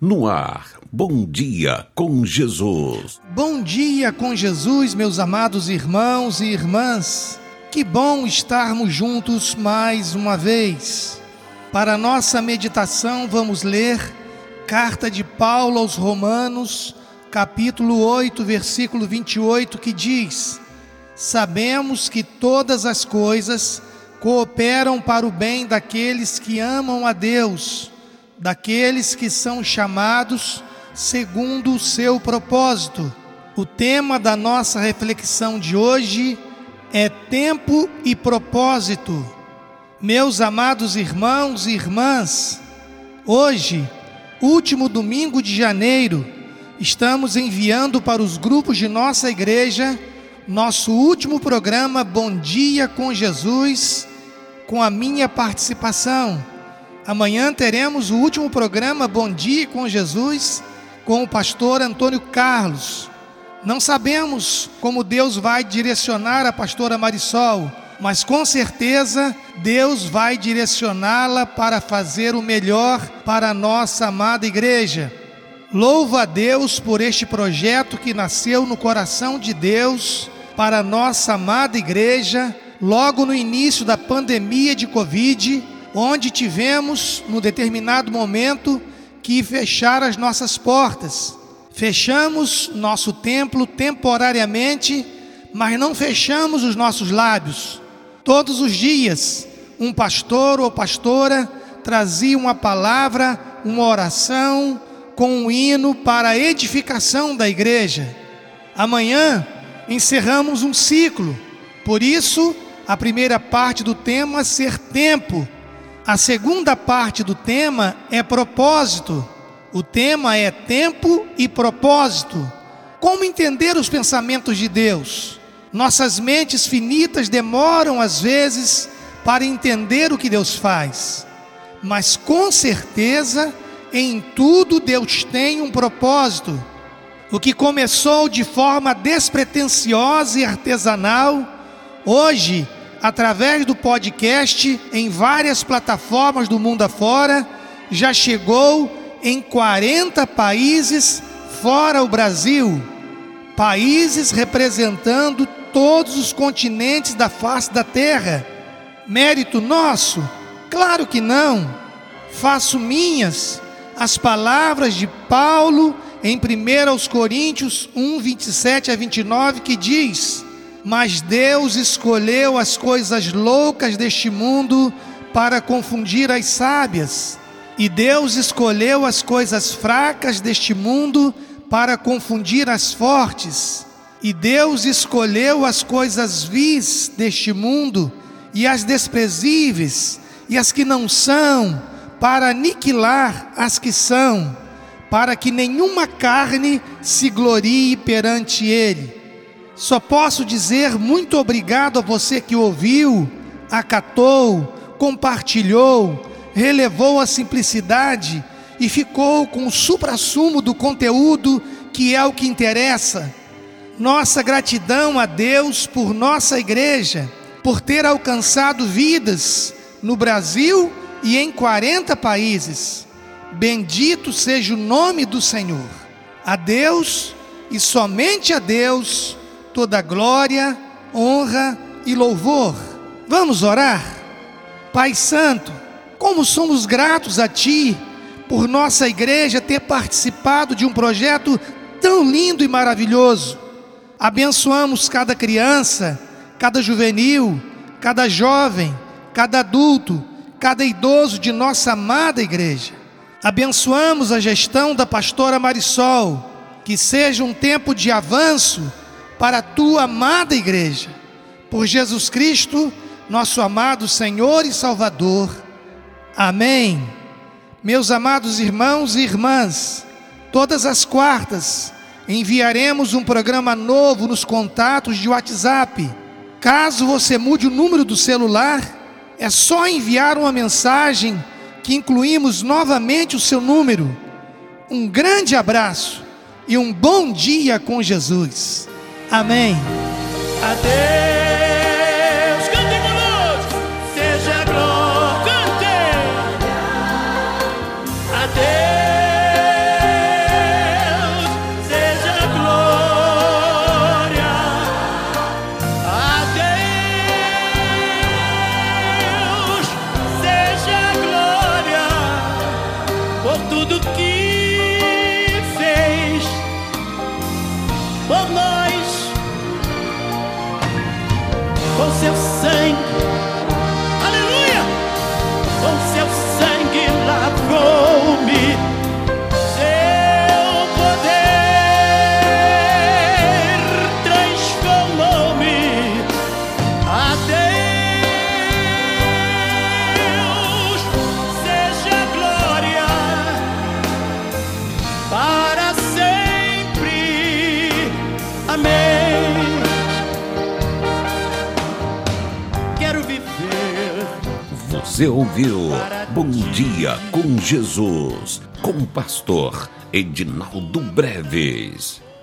No ar, Bom Dia com Jesus. Bom dia com Jesus, meus amados irmãos e irmãs. Que bom estarmos juntos mais uma vez. Para nossa meditação, vamos ler Carta de Paulo aos Romanos, capítulo 8, versículo 28, que diz: Sabemos que todas as coisas cooperam para o bem daqueles que amam a Deus daqueles que são chamados segundo o seu propósito. O tema da nossa reflexão de hoje é tempo e propósito. Meus amados irmãos e irmãs, hoje, último domingo de janeiro, estamos enviando para os grupos de nossa igreja nosso último programa Bom Dia com Jesus, com a minha participação. Amanhã teremos o último programa Bom Dia com Jesus com o pastor Antônio Carlos. Não sabemos como Deus vai direcionar a pastora Marisol, mas com certeza Deus vai direcioná-la para fazer o melhor para a nossa amada igreja. Louva a Deus por este projeto que nasceu no coração de Deus para a nossa amada igreja, logo no início da pandemia de Covid onde tivemos, num determinado momento, que fechar as nossas portas. Fechamos nosso templo temporariamente, mas não fechamos os nossos lábios. Todos os dias, um pastor ou pastora trazia uma palavra, uma oração, com um hino para a edificação da igreja. Amanhã encerramos um ciclo, por isso, a primeira parte do tema ser tempo a segunda parte do tema é propósito. O tema é tempo e propósito. Como entender os pensamentos de Deus? Nossas mentes finitas demoram às vezes para entender o que Deus faz, mas com certeza em tudo Deus tem um propósito. O que começou de forma despretensiosa e artesanal, hoje através do podcast em várias plataformas do mundo afora, já chegou em 40 países fora o Brasil, países representando todos os continentes da face da terra. Mérito nosso? Claro que não. Faço minhas as palavras de Paulo em 1 Coríntios 1, 27 a 29, que diz: mas Deus escolheu as coisas loucas deste mundo para confundir as sábias, e Deus escolheu as coisas fracas deste mundo para confundir as fortes, e Deus escolheu as coisas vis deste mundo e as desprezíveis e as que não são, para aniquilar as que são, para que nenhuma carne se glorie perante Ele. Só posso dizer muito obrigado a você que ouviu, acatou, compartilhou, relevou a simplicidade e ficou com o suprassumo do conteúdo que é o que interessa. Nossa gratidão a Deus por nossa igreja, por ter alcançado vidas no Brasil e em 40 países. Bendito seja o nome do Senhor. A Deus e somente a Deus toda glória, honra e louvor. Vamos orar? Pai Santo, como somos gratos a Ti por nossa igreja ter participado de um projeto tão lindo e maravilhoso. Abençoamos cada criança, cada juvenil, cada jovem, cada adulto, cada idoso de nossa amada igreja. Abençoamos a gestão da pastora Marisol, que seja um tempo de avanço para a tua amada igreja. Por Jesus Cristo, nosso amado Senhor e Salvador. Amém. Meus amados irmãos e irmãs, todas as quartas enviaremos um programa novo nos contatos de WhatsApp. Caso você mude o número do celular, é só enviar uma mensagem que incluímos novamente o seu número. Um grande abraço e um bom dia com Jesus. Amém. Adeus. Cante conosco. Seja glória. Cante. Adeus. Seja glória. Adeus. Seja glória por tudo que fez por nós. Com seu sangue. Você ouviu Bom Dia com Jesus, com o pastor Edinaldo Breves.